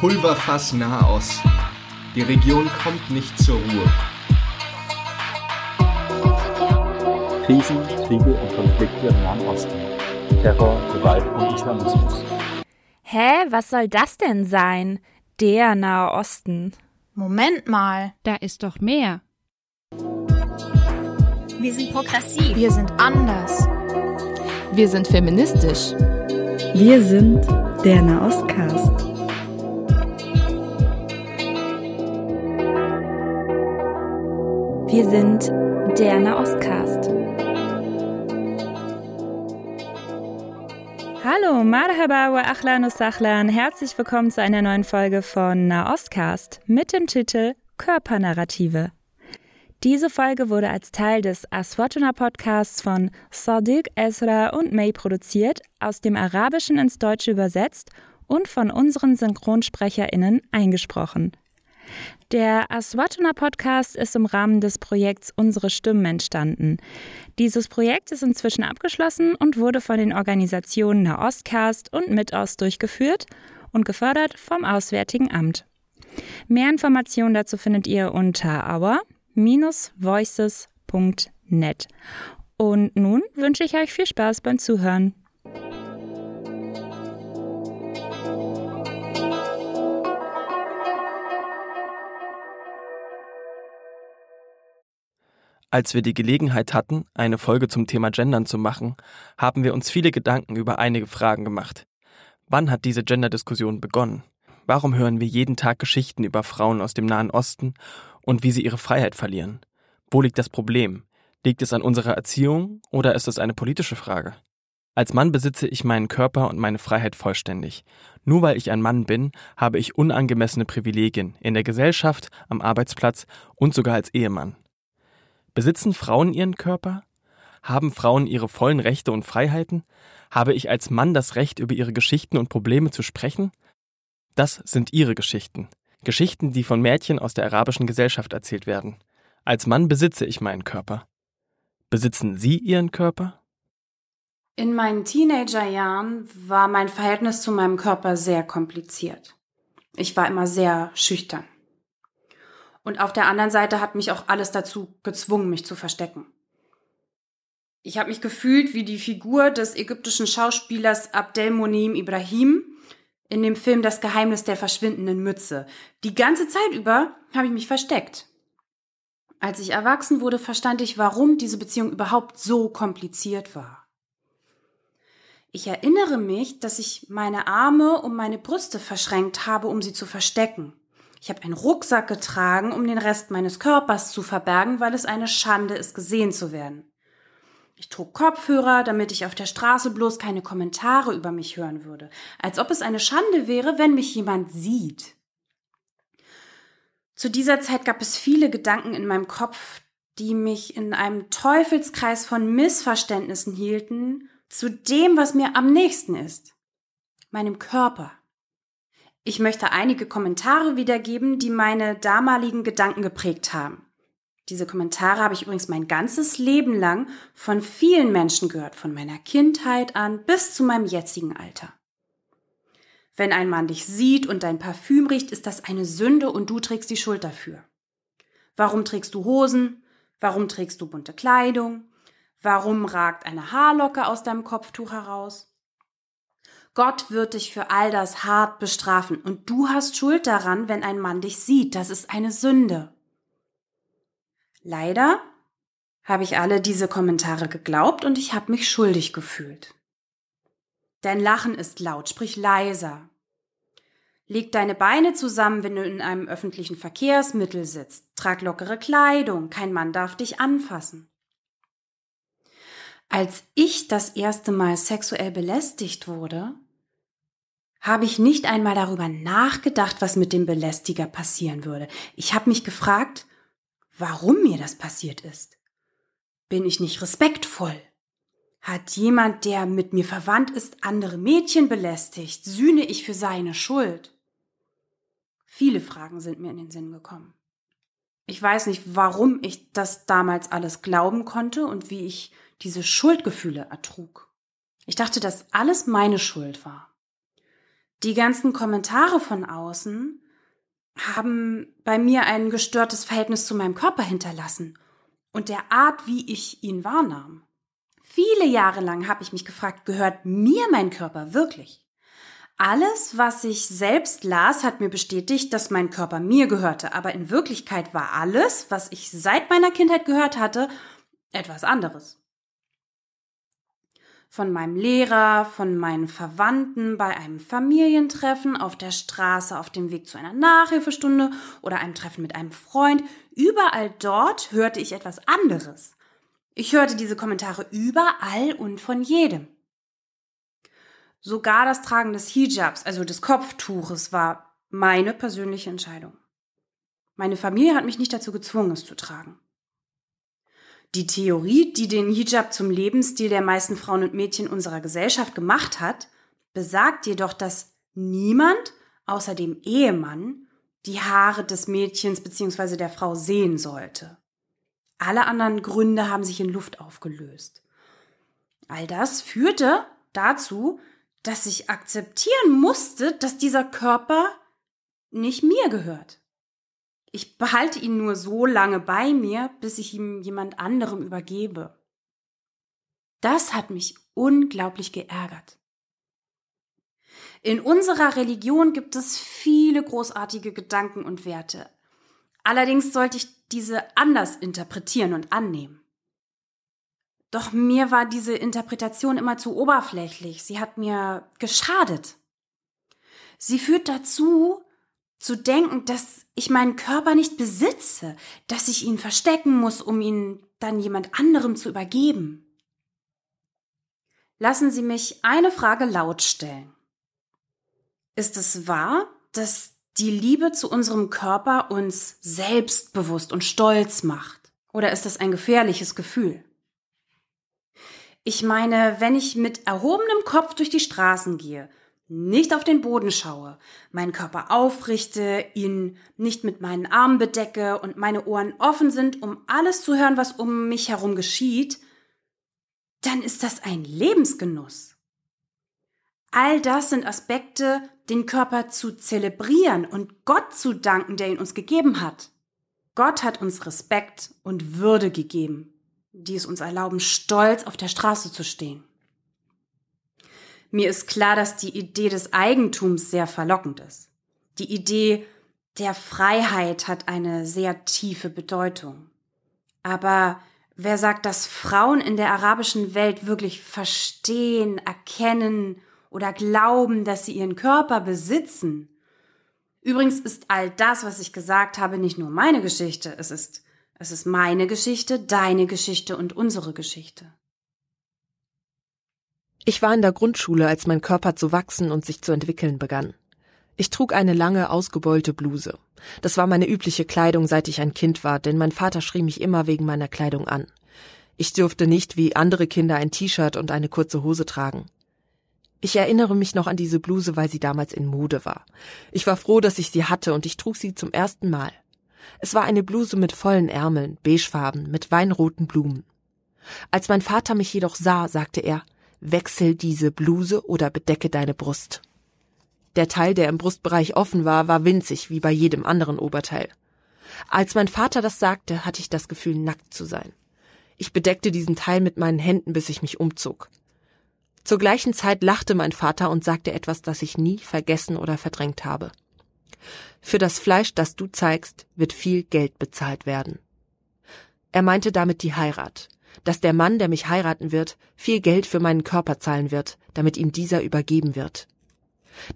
Pulverfass Nahost. Die Region kommt nicht zur Ruhe. Krisen, Kriege und Konflikte im Nahen Osten. Terror, Gewalt und Islamismus. Hä, was soll das denn sein? Der Nahe Osten. Moment mal. Da ist doch mehr. Wir sind progressiv. Wir sind anders. Wir sind feministisch. Wir sind der Nahostcast. Wir sind der Nahostcast. Hallo, Marhaba wa Achlan Sachlan. Herzlich willkommen zu einer neuen Folge von Nahostcast mit dem Titel Körpernarrative. Diese Folge wurde als Teil des Aswatuna Podcasts von Sadiq Ezra und May produziert, aus dem Arabischen ins Deutsche übersetzt und von unseren SynchronsprecherInnen eingesprochen. Der Aswatuna Podcast ist im Rahmen des Projekts Unsere Stimmen entstanden. Dieses Projekt ist inzwischen abgeschlossen und wurde von den Organisationen Nahostcast und Mitost durchgeführt und gefördert vom Auswärtigen Amt. Mehr Informationen dazu findet ihr unter our-voices.net. Und nun wünsche ich euch viel Spaß beim Zuhören. Als wir die Gelegenheit hatten, eine Folge zum Thema Gendern zu machen, haben wir uns viele Gedanken über einige Fragen gemacht. Wann hat diese Gender-Diskussion begonnen? Warum hören wir jeden Tag Geschichten über Frauen aus dem Nahen Osten und wie sie ihre Freiheit verlieren? Wo liegt das Problem? Liegt es an unserer Erziehung oder ist es eine politische Frage? Als Mann besitze ich meinen Körper und meine Freiheit vollständig. Nur weil ich ein Mann bin, habe ich unangemessene Privilegien in der Gesellschaft, am Arbeitsplatz und sogar als Ehemann. Besitzen Frauen ihren Körper? Haben Frauen ihre vollen Rechte und Freiheiten? Habe ich als Mann das Recht, über ihre Geschichten und Probleme zu sprechen? Das sind ihre Geschichten. Geschichten, die von Mädchen aus der arabischen Gesellschaft erzählt werden. Als Mann besitze ich meinen Körper. Besitzen Sie Ihren Körper? In meinen Teenagerjahren war mein Verhältnis zu meinem Körper sehr kompliziert. Ich war immer sehr schüchtern. Und auf der anderen Seite hat mich auch alles dazu gezwungen, mich zu verstecken. Ich habe mich gefühlt wie die Figur des ägyptischen Schauspielers Abdelmonim Ibrahim in dem Film Das Geheimnis der verschwindenden Mütze. Die ganze Zeit über habe ich mich versteckt. Als ich erwachsen wurde, verstand ich, warum diese Beziehung überhaupt so kompliziert war. Ich erinnere mich, dass ich meine Arme um meine Brüste verschränkt habe, um sie zu verstecken. Ich habe einen Rucksack getragen, um den Rest meines Körpers zu verbergen, weil es eine Schande ist, gesehen zu werden. Ich trug Kopfhörer, damit ich auf der Straße bloß keine Kommentare über mich hören würde, als ob es eine Schande wäre, wenn mich jemand sieht. Zu dieser Zeit gab es viele Gedanken in meinem Kopf, die mich in einem Teufelskreis von Missverständnissen hielten zu dem, was mir am nächsten ist, meinem Körper. Ich möchte einige Kommentare wiedergeben, die meine damaligen Gedanken geprägt haben. Diese Kommentare habe ich übrigens mein ganzes Leben lang von vielen Menschen gehört, von meiner Kindheit an bis zu meinem jetzigen Alter. Wenn ein Mann dich sieht und dein Parfüm riecht, ist das eine Sünde und du trägst die Schuld dafür. Warum trägst du Hosen? Warum trägst du bunte Kleidung? Warum ragt eine Haarlocke aus deinem Kopftuch heraus? Gott wird dich für all das hart bestrafen und du hast Schuld daran, wenn ein Mann dich sieht. Das ist eine Sünde. Leider habe ich alle diese Kommentare geglaubt und ich habe mich schuldig gefühlt. Dein Lachen ist laut, sprich leiser. Leg deine Beine zusammen, wenn du in einem öffentlichen Verkehrsmittel sitzt. Trag lockere Kleidung, kein Mann darf dich anfassen. Als ich das erste Mal sexuell belästigt wurde, habe ich nicht einmal darüber nachgedacht, was mit dem Belästiger passieren würde. Ich habe mich gefragt, warum mir das passiert ist. Bin ich nicht respektvoll? Hat jemand, der mit mir verwandt ist, andere Mädchen belästigt? Sühne ich für seine Schuld? Viele Fragen sind mir in den Sinn gekommen. Ich weiß nicht, warum ich das damals alles glauben konnte und wie ich diese Schuldgefühle ertrug. Ich dachte, dass alles meine Schuld war. Die ganzen Kommentare von außen haben bei mir ein gestörtes Verhältnis zu meinem Körper hinterlassen und der Art, wie ich ihn wahrnahm. Viele Jahre lang habe ich mich gefragt, gehört mir mein Körper wirklich? Alles, was ich selbst las, hat mir bestätigt, dass mein Körper mir gehörte, aber in Wirklichkeit war alles, was ich seit meiner Kindheit gehört hatte, etwas anderes von meinem Lehrer, von meinen Verwandten, bei einem Familientreffen, auf der Straße, auf dem Weg zu einer Nachhilfestunde oder einem Treffen mit einem Freund. Überall dort hörte ich etwas anderes. Ich hörte diese Kommentare überall und von jedem. Sogar das Tragen des Hijabs, also des Kopftuches, war meine persönliche Entscheidung. Meine Familie hat mich nicht dazu gezwungen, es zu tragen. Die Theorie, die den Hijab zum Lebensstil der meisten Frauen und Mädchen unserer Gesellschaft gemacht hat, besagt jedoch, dass niemand außer dem Ehemann die Haare des Mädchens bzw. der Frau sehen sollte. Alle anderen Gründe haben sich in Luft aufgelöst. All das führte dazu, dass ich akzeptieren musste, dass dieser Körper nicht mir gehört. Ich behalte ihn nur so lange bei mir, bis ich ihm jemand anderem übergebe. Das hat mich unglaublich geärgert. In unserer Religion gibt es viele großartige Gedanken und Werte. Allerdings sollte ich diese anders interpretieren und annehmen. Doch mir war diese Interpretation immer zu oberflächlich. Sie hat mir geschadet. Sie führt dazu, zu denken, dass ich meinen Körper nicht besitze, dass ich ihn verstecken muss, um ihn dann jemand anderem zu übergeben. Lassen Sie mich eine Frage laut stellen. Ist es wahr, dass die Liebe zu unserem Körper uns selbstbewusst und stolz macht? Oder ist das ein gefährliches Gefühl? Ich meine, wenn ich mit erhobenem Kopf durch die Straßen gehe, nicht auf den Boden schaue, meinen Körper aufrichte, ihn nicht mit meinen Armen bedecke und meine Ohren offen sind, um alles zu hören, was um mich herum geschieht, dann ist das ein Lebensgenuss. All das sind Aspekte, den Körper zu zelebrieren und Gott zu danken, der ihn uns gegeben hat. Gott hat uns Respekt und Würde gegeben, die es uns erlauben, stolz auf der Straße zu stehen. Mir ist klar, dass die Idee des Eigentums sehr verlockend ist. Die Idee der Freiheit hat eine sehr tiefe Bedeutung. Aber wer sagt, dass Frauen in der arabischen Welt wirklich verstehen, erkennen oder glauben, dass sie ihren Körper besitzen? Übrigens ist all das, was ich gesagt habe, nicht nur meine Geschichte, es ist es ist meine Geschichte, deine Geschichte und unsere Geschichte. Ich war in der Grundschule, als mein Körper zu wachsen und sich zu entwickeln begann. Ich trug eine lange, ausgebeulte Bluse. Das war meine übliche Kleidung, seit ich ein Kind war, denn mein Vater schrie mich immer wegen meiner Kleidung an. Ich durfte nicht wie andere Kinder ein T-Shirt und eine kurze Hose tragen. Ich erinnere mich noch an diese Bluse, weil sie damals in Mode war. Ich war froh, dass ich sie hatte und ich trug sie zum ersten Mal. Es war eine Bluse mit vollen Ärmeln, beigefarben, mit weinroten Blumen. Als mein Vater mich jedoch sah, sagte er, wechsel diese Bluse oder bedecke deine Brust. Der Teil, der im Brustbereich offen war, war winzig, wie bei jedem anderen Oberteil. Als mein Vater das sagte, hatte ich das Gefühl, nackt zu sein. Ich bedeckte diesen Teil mit meinen Händen, bis ich mich umzog. Zur gleichen Zeit lachte mein Vater und sagte etwas, das ich nie vergessen oder verdrängt habe. Für das Fleisch, das du zeigst, wird viel Geld bezahlt werden. Er meinte damit die Heirat dass der Mann, der mich heiraten wird, viel Geld für meinen Körper zahlen wird, damit ihm dieser übergeben wird.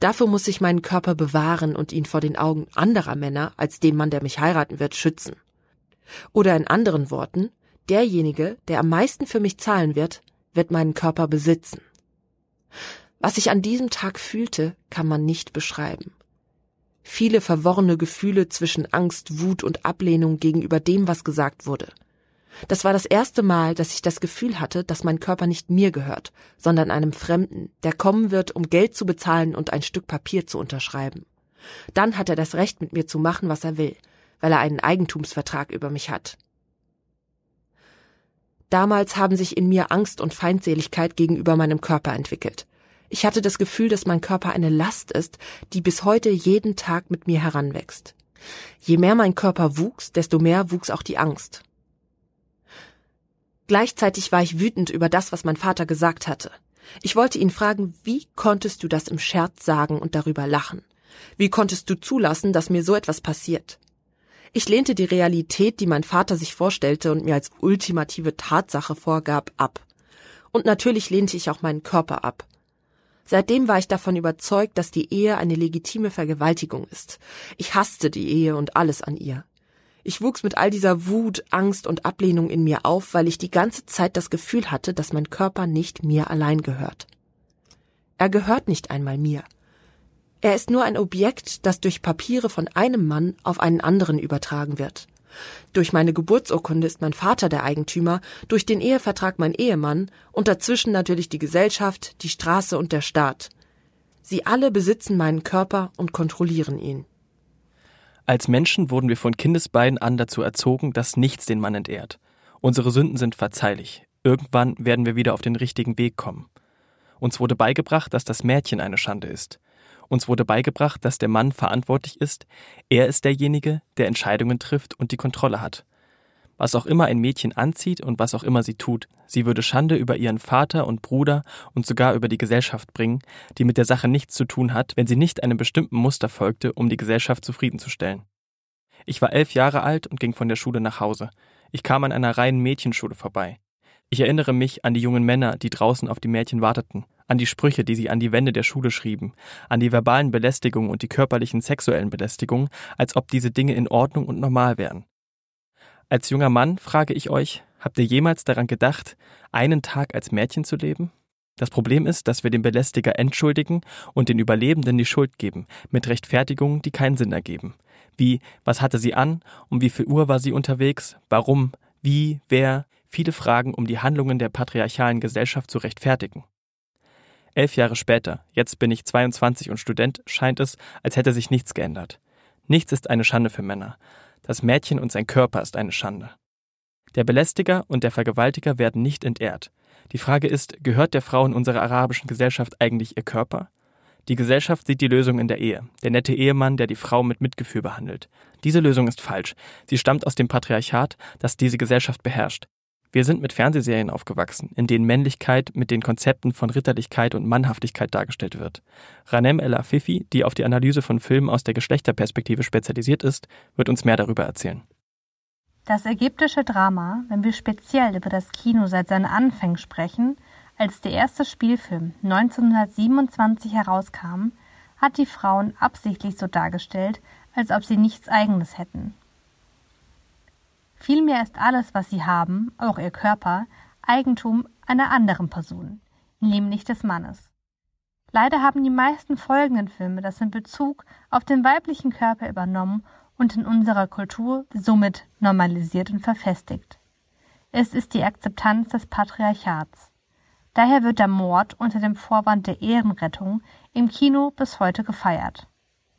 Dafür muss ich meinen Körper bewahren und ihn vor den Augen anderer Männer als dem Mann, der mich heiraten wird, schützen. Oder in anderen Worten, derjenige, der am meisten für mich zahlen wird, wird meinen Körper besitzen. Was ich an diesem Tag fühlte, kann man nicht beschreiben. Viele verworrene Gefühle zwischen Angst, Wut und Ablehnung gegenüber dem, was gesagt wurde – das war das erste Mal, dass ich das Gefühl hatte, dass mein Körper nicht mir gehört, sondern einem Fremden, der kommen wird, um Geld zu bezahlen und ein Stück Papier zu unterschreiben. Dann hat er das Recht, mit mir zu machen, was er will, weil er einen Eigentumsvertrag über mich hat. Damals haben sich in mir Angst und Feindseligkeit gegenüber meinem Körper entwickelt. Ich hatte das Gefühl, dass mein Körper eine Last ist, die bis heute jeden Tag mit mir heranwächst. Je mehr mein Körper wuchs, desto mehr wuchs auch die Angst. Gleichzeitig war ich wütend über das, was mein Vater gesagt hatte. Ich wollte ihn fragen, wie konntest du das im Scherz sagen und darüber lachen? Wie konntest du zulassen, dass mir so etwas passiert? Ich lehnte die Realität, die mein Vater sich vorstellte und mir als ultimative Tatsache vorgab, ab. Und natürlich lehnte ich auch meinen Körper ab. Seitdem war ich davon überzeugt, dass die Ehe eine legitime Vergewaltigung ist. Ich hasste die Ehe und alles an ihr. Ich wuchs mit all dieser Wut, Angst und Ablehnung in mir auf, weil ich die ganze Zeit das Gefühl hatte, dass mein Körper nicht mir allein gehört. Er gehört nicht einmal mir. Er ist nur ein Objekt, das durch Papiere von einem Mann auf einen anderen übertragen wird. Durch meine Geburtsurkunde ist mein Vater der Eigentümer, durch den Ehevertrag mein Ehemann und dazwischen natürlich die Gesellschaft, die Straße und der Staat. Sie alle besitzen meinen Körper und kontrollieren ihn. Als Menschen wurden wir von Kindesbeinen an dazu erzogen, dass nichts den Mann entehrt. Unsere Sünden sind verzeihlich. Irgendwann werden wir wieder auf den richtigen Weg kommen. Uns wurde beigebracht, dass das Mädchen eine Schande ist. Uns wurde beigebracht, dass der Mann verantwortlich ist. Er ist derjenige, der Entscheidungen trifft und die Kontrolle hat. Was auch immer ein Mädchen anzieht und was auch immer sie tut, sie würde Schande über ihren Vater und Bruder und sogar über die Gesellschaft bringen, die mit der Sache nichts zu tun hat, wenn sie nicht einem bestimmten Muster folgte, um die Gesellschaft zufriedenzustellen. Ich war elf Jahre alt und ging von der Schule nach Hause. Ich kam an einer reinen Mädchenschule vorbei. Ich erinnere mich an die jungen Männer, die draußen auf die Mädchen warteten, an die Sprüche, die sie an die Wände der Schule schrieben, an die verbalen Belästigungen und die körperlichen sexuellen Belästigungen, als ob diese Dinge in Ordnung und normal wären. Als junger Mann frage ich euch, habt ihr jemals daran gedacht, einen Tag als Mädchen zu leben? Das Problem ist, dass wir den Belästiger entschuldigen und den Überlebenden die Schuld geben, mit Rechtfertigungen, die keinen Sinn ergeben. Wie, was hatte sie an, um wie viel Uhr war sie unterwegs, warum, wie, wer, viele Fragen, um die Handlungen der patriarchalen Gesellschaft zu rechtfertigen. Elf Jahre später, jetzt bin ich 22 und Student, scheint es, als hätte sich nichts geändert. Nichts ist eine Schande für Männer. Das Mädchen und sein Körper ist eine Schande. Der Belästiger und der Vergewaltiger werden nicht entehrt. Die Frage ist, gehört der Frau in unserer arabischen Gesellschaft eigentlich ihr Körper? Die Gesellschaft sieht die Lösung in der Ehe, der nette Ehemann, der die Frau mit Mitgefühl behandelt. Diese Lösung ist falsch. Sie stammt aus dem Patriarchat, das diese Gesellschaft beherrscht. Wir sind mit Fernsehserien aufgewachsen, in denen Männlichkeit mit den Konzepten von Ritterlichkeit und Mannhaftigkeit dargestellt wird. Ranem El Afifi, die auf die Analyse von Filmen aus der Geschlechterperspektive spezialisiert ist, wird uns mehr darüber erzählen. Das ägyptische Drama, wenn wir speziell über das Kino seit seinen Anfängen sprechen, als der erste Spielfilm 1927 herauskam, hat die Frauen absichtlich so dargestellt, als ob sie nichts Eigenes hätten. Vielmehr ist alles, was sie haben, auch ihr Körper, Eigentum einer anderen Person, nämlich des Mannes. Leider haben die meisten folgenden Filme das in Bezug auf den weiblichen Körper übernommen und in unserer Kultur somit normalisiert und verfestigt. Es ist die Akzeptanz des Patriarchats. Daher wird der Mord unter dem Vorwand der Ehrenrettung im Kino bis heute gefeiert.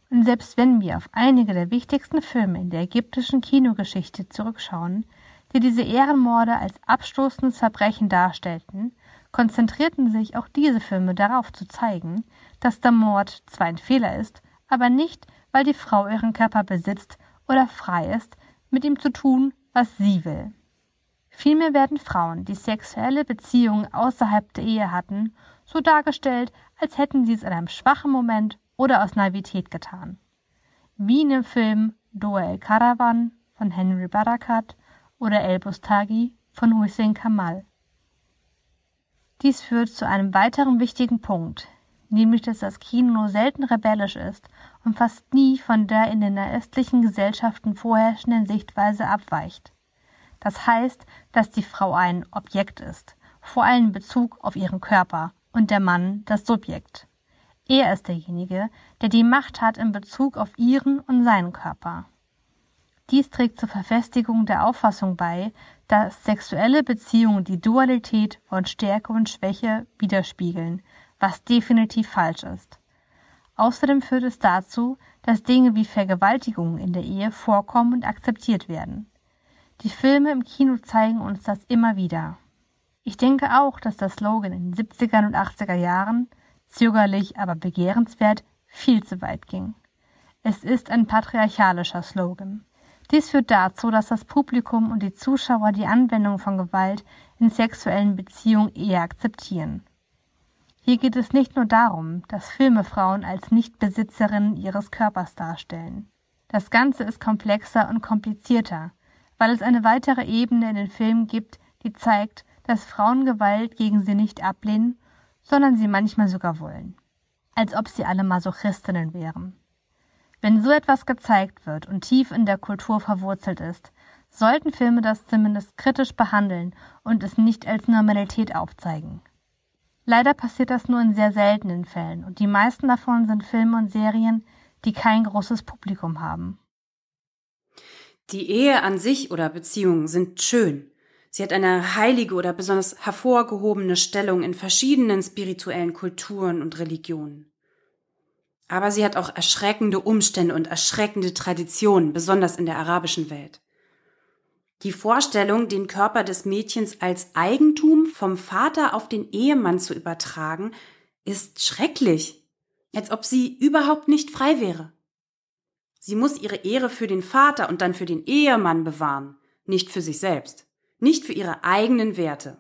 Und selbst wenn wir auf einige der wichtigsten Filme in der ägyptischen Kinogeschichte zurückschauen, die diese Ehrenmorde als abstoßendes Verbrechen darstellten, konzentrierten sich auch diese Filme darauf zu zeigen, dass der Mord zwar ein Fehler ist, aber nicht, weil die Frau ihren Körper besitzt oder frei ist, mit ihm zu tun, was sie will. Vielmehr werden Frauen, die sexuelle Beziehungen außerhalb der Ehe hatten, so dargestellt, als hätten sie es in einem schwachen Moment oder aus Naivität getan. Wie in dem Film Doa el Caravan von Henry Barakat oder El Bustagi von Hussein Kamal. Dies führt zu einem weiteren wichtigen Punkt, nämlich dass das Kino selten rebellisch ist und fast nie von der in den östlichen Gesellschaften vorherrschenden Sichtweise abweicht. Das heißt, dass die Frau ein Objekt ist, vor allem in Bezug auf ihren Körper, und der Mann das Subjekt. Er ist derjenige, der die Macht hat in Bezug auf ihren und seinen Körper. Dies trägt zur Verfestigung der Auffassung bei, dass sexuelle Beziehungen die Dualität von Stärke und Schwäche widerspiegeln, was definitiv falsch ist. Außerdem führt es dazu, dass Dinge wie Vergewaltigungen in der Ehe vorkommen und akzeptiert werden. Die Filme im Kino zeigen uns das immer wieder. Ich denke auch, dass der Slogan in den 70er und 80er Jahren zögerlich, aber begehrenswert, viel zu weit ging. Es ist ein patriarchalischer Slogan. Dies führt dazu, dass das Publikum und die Zuschauer die Anwendung von Gewalt in sexuellen Beziehungen eher akzeptieren. Hier geht es nicht nur darum, dass Filme Frauen als Nichtbesitzerinnen ihres Körpers darstellen. Das Ganze ist komplexer und komplizierter, weil es eine weitere Ebene in den Filmen gibt, die zeigt, dass Frauen Gewalt gegen sie nicht ablehnen, sondern sie manchmal sogar wollen. Als ob sie alle Masochistinnen wären. Wenn so etwas gezeigt wird und tief in der Kultur verwurzelt ist, sollten Filme das zumindest kritisch behandeln und es nicht als Normalität aufzeigen. Leider passiert das nur in sehr seltenen Fällen und die meisten davon sind Filme und Serien, die kein großes Publikum haben. Die Ehe an sich oder Beziehungen sind schön. Sie hat eine heilige oder besonders hervorgehobene Stellung in verschiedenen spirituellen Kulturen und Religionen. Aber sie hat auch erschreckende Umstände und erschreckende Traditionen, besonders in der arabischen Welt. Die Vorstellung, den Körper des Mädchens als Eigentum vom Vater auf den Ehemann zu übertragen, ist schrecklich, als ob sie überhaupt nicht frei wäre. Sie muss ihre Ehre für den Vater und dann für den Ehemann bewahren, nicht für sich selbst, nicht für ihre eigenen Werte.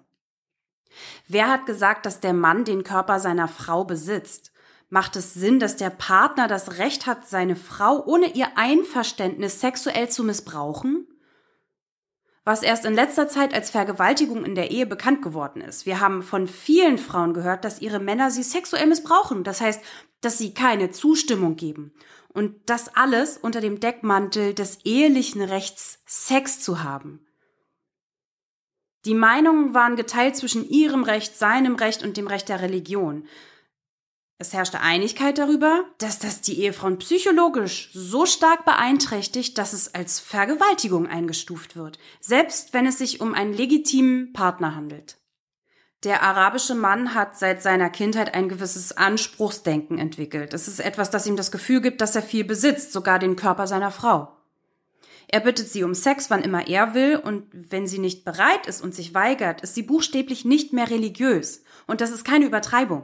Wer hat gesagt, dass der Mann den Körper seiner Frau besitzt? Macht es Sinn, dass der Partner das Recht hat, seine Frau ohne ihr Einverständnis sexuell zu missbrauchen? Was erst in letzter Zeit als Vergewaltigung in der Ehe bekannt geworden ist. Wir haben von vielen Frauen gehört, dass ihre Männer sie sexuell missbrauchen. Das heißt, dass sie keine Zustimmung geben. Und das alles unter dem Deckmantel des ehelichen Rechts, Sex zu haben. Die Meinungen waren geteilt zwischen ihrem Recht, seinem Recht und dem Recht der Religion. Es herrschte Einigkeit darüber, dass das die Ehefrauen psychologisch so stark beeinträchtigt, dass es als Vergewaltigung eingestuft wird, selbst wenn es sich um einen legitimen Partner handelt. Der arabische Mann hat seit seiner Kindheit ein gewisses Anspruchsdenken entwickelt. Es ist etwas, das ihm das Gefühl gibt, dass er viel besitzt, sogar den Körper seiner Frau. Er bittet sie um Sex, wann immer er will, und wenn sie nicht bereit ist und sich weigert, ist sie buchstäblich nicht mehr religiös. Und das ist keine Übertreibung.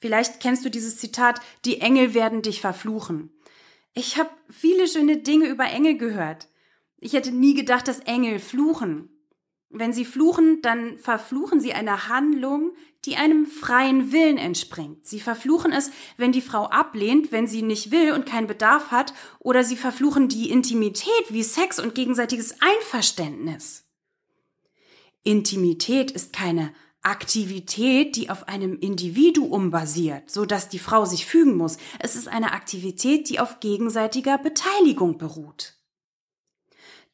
Vielleicht kennst du dieses Zitat, die Engel werden dich verfluchen. Ich habe viele schöne Dinge über Engel gehört. Ich hätte nie gedacht, dass Engel fluchen. Wenn sie fluchen, dann verfluchen sie eine Handlung, die einem freien Willen entspringt. Sie verfluchen es, wenn die Frau ablehnt, wenn sie nicht will und keinen Bedarf hat, oder sie verfluchen die Intimität wie Sex und gegenseitiges Einverständnis. Intimität ist keine Aktivität, die auf einem Individuum basiert, so dass die Frau sich fügen muss. Es ist eine Aktivität, die auf gegenseitiger Beteiligung beruht.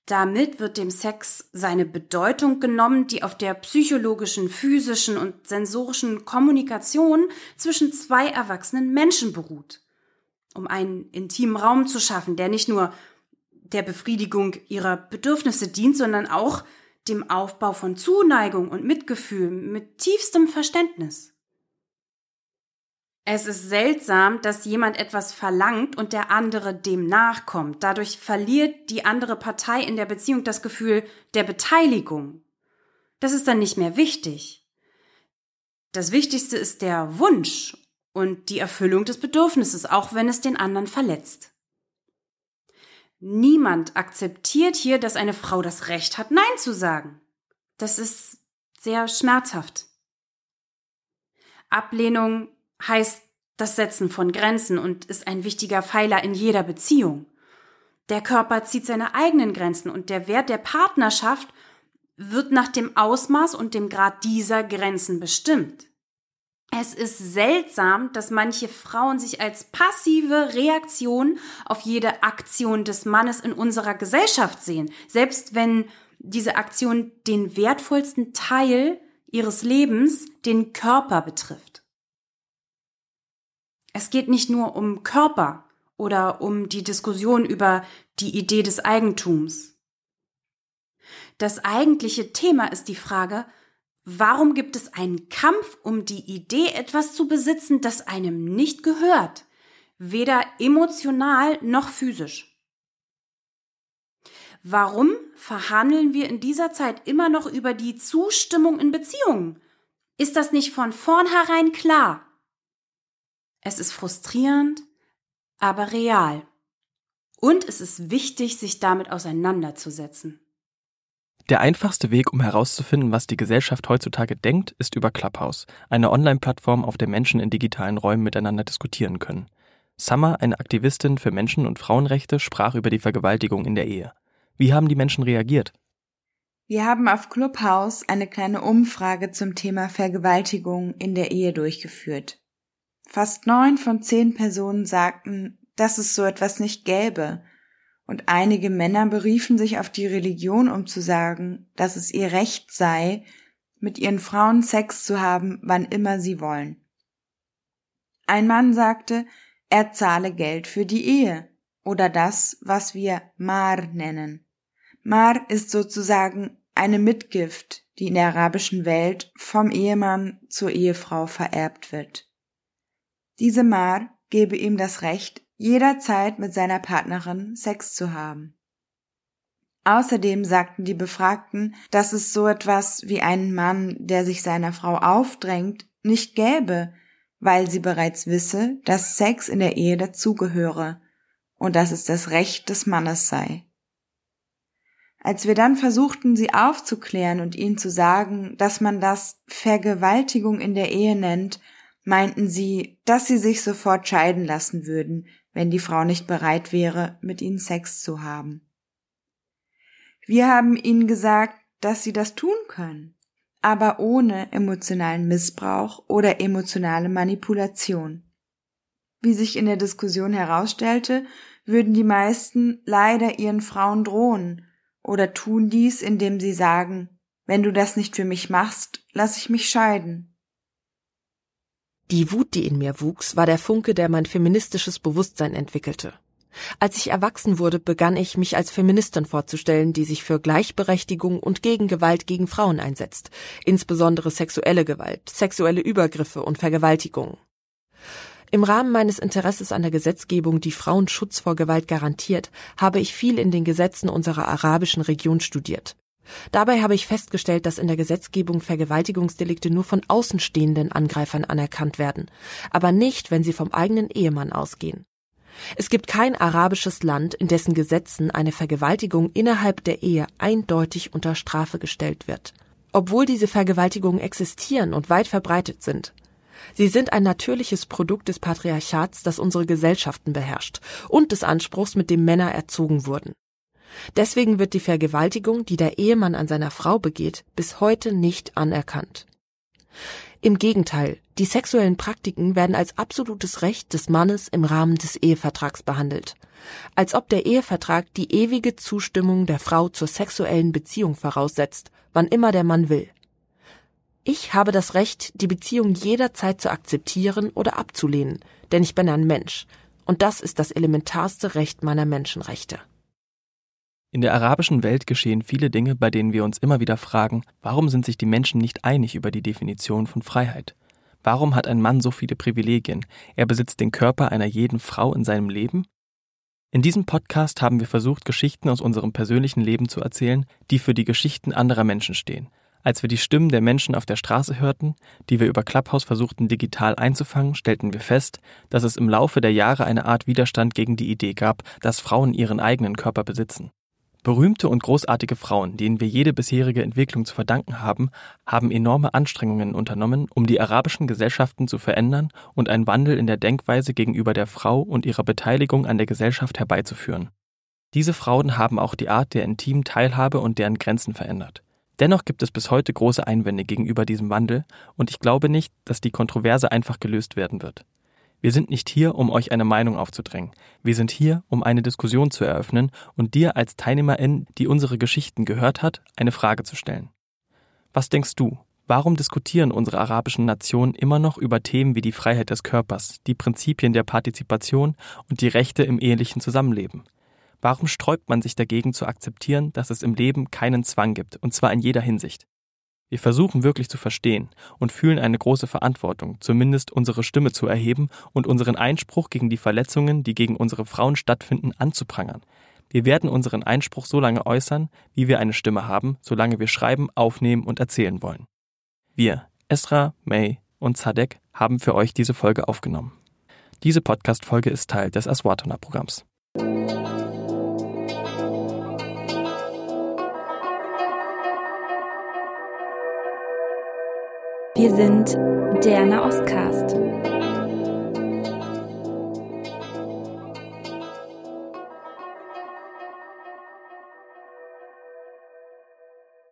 Damit wird dem Sex seine Bedeutung genommen, die auf der psychologischen, physischen und sensorischen Kommunikation zwischen zwei erwachsenen Menschen beruht. Um einen intimen Raum zu schaffen, der nicht nur der Befriedigung ihrer Bedürfnisse dient, sondern auch dem Aufbau von Zuneigung und Mitgefühl mit tiefstem Verständnis. Es ist seltsam, dass jemand etwas verlangt und der andere dem nachkommt. Dadurch verliert die andere Partei in der Beziehung das Gefühl der Beteiligung. Das ist dann nicht mehr wichtig. Das Wichtigste ist der Wunsch und die Erfüllung des Bedürfnisses, auch wenn es den anderen verletzt. Niemand akzeptiert hier, dass eine Frau das Recht hat, Nein zu sagen. Das ist sehr schmerzhaft. Ablehnung heißt das Setzen von Grenzen und ist ein wichtiger Pfeiler in jeder Beziehung. Der Körper zieht seine eigenen Grenzen und der Wert der Partnerschaft wird nach dem Ausmaß und dem Grad dieser Grenzen bestimmt. Es ist seltsam, dass manche Frauen sich als passive Reaktion auf jede Aktion des Mannes in unserer Gesellschaft sehen, selbst wenn diese Aktion den wertvollsten Teil ihres Lebens, den Körper betrifft. Es geht nicht nur um Körper oder um die Diskussion über die Idee des Eigentums. Das eigentliche Thema ist die Frage, Warum gibt es einen Kampf um die Idee, etwas zu besitzen, das einem nicht gehört, weder emotional noch physisch? Warum verhandeln wir in dieser Zeit immer noch über die Zustimmung in Beziehungen? Ist das nicht von vornherein klar? Es ist frustrierend, aber real. Und es ist wichtig, sich damit auseinanderzusetzen. Der einfachste Weg, um herauszufinden, was die Gesellschaft heutzutage denkt, ist über Clubhouse, eine Online-Plattform, auf der Menschen in digitalen Räumen miteinander diskutieren können. Summer, eine Aktivistin für Menschen- und Frauenrechte, sprach über die Vergewaltigung in der Ehe. Wie haben die Menschen reagiert? Wir haben auf Clubhouse eine kleine Umfrage zum Thema Vergewaltigung in der Ehe durchgeführt. Fast neun von zehn Personen sagten, dass es so etwas nicht gäbe und einige Männer beriefen sich auf die Religion, um zu sagen, dass es ihr Recht sei, mit ihren Frauen Sex zu haben, wann immer sie wollen. Ein Mann sagte, er zahle Geld für die Ehe oder das, was wir Mar nennen. Mar ist sozusagen eine Mitgift, die in der arabischen Welt vom Ehemann zur Ehefrau vererbt wird. Diese Mar gebe ihm das Recht, jederzeit mit seiner Partnerin Sex zu haben. Außerdem sagten die Befragten, dass es so etwas wie einen Mann, der sich seiner Frau aufdrängt, nicht gäbe, weil sie bereits wisse, dass Sex in der Ehe dazugehöre und dass es das Recht des Mannes sei. Als wir dann versuchten, sie aufzuklären und ihnen zu sagen, dass man das Vergewaltigung in der Ehe nennt, meinten sie, dass sie sich sofort scheiden lassen würden, wenn die Frau nicht bereit wäre, mit ihnen Sex zu haben. Wir haben ihnen gesagt, dass sie das tun können, aber ohne emotionalen Missbrauch oder emotionale Manipulation. Wie sich in der Diskussion herausstellte, würden die meisten leider ihren Frauen drohen oder tun dies, indem sie sagen, wenn du das nicht für mich machst, lass ich mich scheiden. Die Wut, die in mir wuchs, war der Funke, der mein feministisches Bewusstsein entwickelte. Als ich erwachsen wurde, begann ich, mich als Feministin vorzustellen, die sich für Gleichberechtigung und gegen Gewalt gegen Frauen einsetzt, insbesondere sexuelle Gewalt, sexuelle Übergriffe und Vergewaltigungen. Im Rahmen meines Interesses an der Gesetzgebung, die Frauen Schutz vor Gewalt garantiert, habe ich viel in den Gesetzen unserer arabischen Region studiert. Dabei habe ich festgestellt, dass in der Gesetzgebung Vergewaltigungsdelikte nur von außenstehenden Angreifern anerkannt werden, aber nicht, wenn sie vom eigenen Ehemann ausgehen. Es gibt kein arabisches Land, in dessen Gesetzen eine Vergewaltigung innerhalb der Ehe eindeutig unter Strafe gestellt wird. Obwohl diese Vergewaltigungen existieren und weit verbreitet sind. Sie sind ein natürliches Produkt des Patriarchats, das unsere Gesellschaften beherrscht, und des Anspruchs, mit dem Männer erzogen wurden. Deswegen wird die Vergewaltigung, die der Ehemann an seiner Frau begeht, bis heute nicht anerkannt. Im Gegenteil, die sexuellen Praktiken werden als absolutes Recht des Mannes im Rahmen des Ehevertrags behandelt, als ob der Ehevertrag die ewige Zustimmung der Frau zur sexuellen Beziehung voraussetzt, wann immer der Mann will. Ich habe das Recht, die Beziehung jederzeit zu akzeptieren oder abzulehnen, denn ich bin ein Mensch, und das ist das elementarste Recht meiner Menschenrechte. In der arabischen Welt geschehen viele Dinge, bei denen wir uns immer wieder fragen, warum sind sich die Menschen nicht einig über die Definition von Freiheit? Warum hat ein Mann so viele Privilegien? Er besitzt den Körper einer jeden Frau in seinem Leben? In diesem Podcast haben wir versucht, Geschichten aus unserem persönlichen Leben zu erzählen, die für die Geschichten anderer Menschen stehen. Als wir die Stimmen der Menschen auf der Straße hörten, die wir über Clubhouse versuchten digital einzufangen, stellten wir fest, dass es im Laufe der Jahre eine Art Widerstand gegen die Idee gab, dass Frauen ihren eigenen Körper besitzen. Berühmte und großartige Frauen, denen wir jede bisherige Entwicklung zu verdanken haben, haben enorme Anstrengungen unternommen, um die arabischen Gesellschaften zu verändern und einen Wandel in der Denkweise gegenüber der Frau und ihrer Beteiligung an der Gesellschaft herbeizuführen. Diese Frauen haben auch die Art der intimen Teilhabe und deren Grenzen verändert. Dennoch gibt es bis heute große Einwände gegenüber diesem Wandel, und ich glaube nicht, dass die Kontroverse einfach gelöst werden wird. Wir sind nicht hier, um euch eine Meinung aufzudrängen. Wir sind hier, um eine Diskussion zu eröffnen und dir als Teilnehmerin, die unsere Geschichten gehört hat, eine Frage zu stellen. Was denkst du? Warum diskutieren unsere arabischen Nationen immer noch über Themen wie die Freiheit des Körpers, die Prinzipien der Partizipation und die Rechte im ehelichen Zusammenleben? Warum sträubt man sich dagegen zu akzeptieren, dass es im Leben keinen Zwang gibt, und zwar in jeder Hinsicht? Wir versuchen wirklich zu verstehen und fühlen eine große Verantwortung, zumindest unsere Stimme zu erheben und unseren Einspruch gegen die Verletzungen, die gegen unsere Frauen stattfinden, anzuprangern. Wir werden unseren Einspruch so lange äußern, wie wir eine Stimme haben, solange wir schreiben, aufnehmen und erzählen wollen. Wir, Esra, May und Zadek, haben für euch diese Folge aufgenommen. Diese Podcast-Folge ist Teil des Aswatona-Programms. Wir sind der Nahostcast.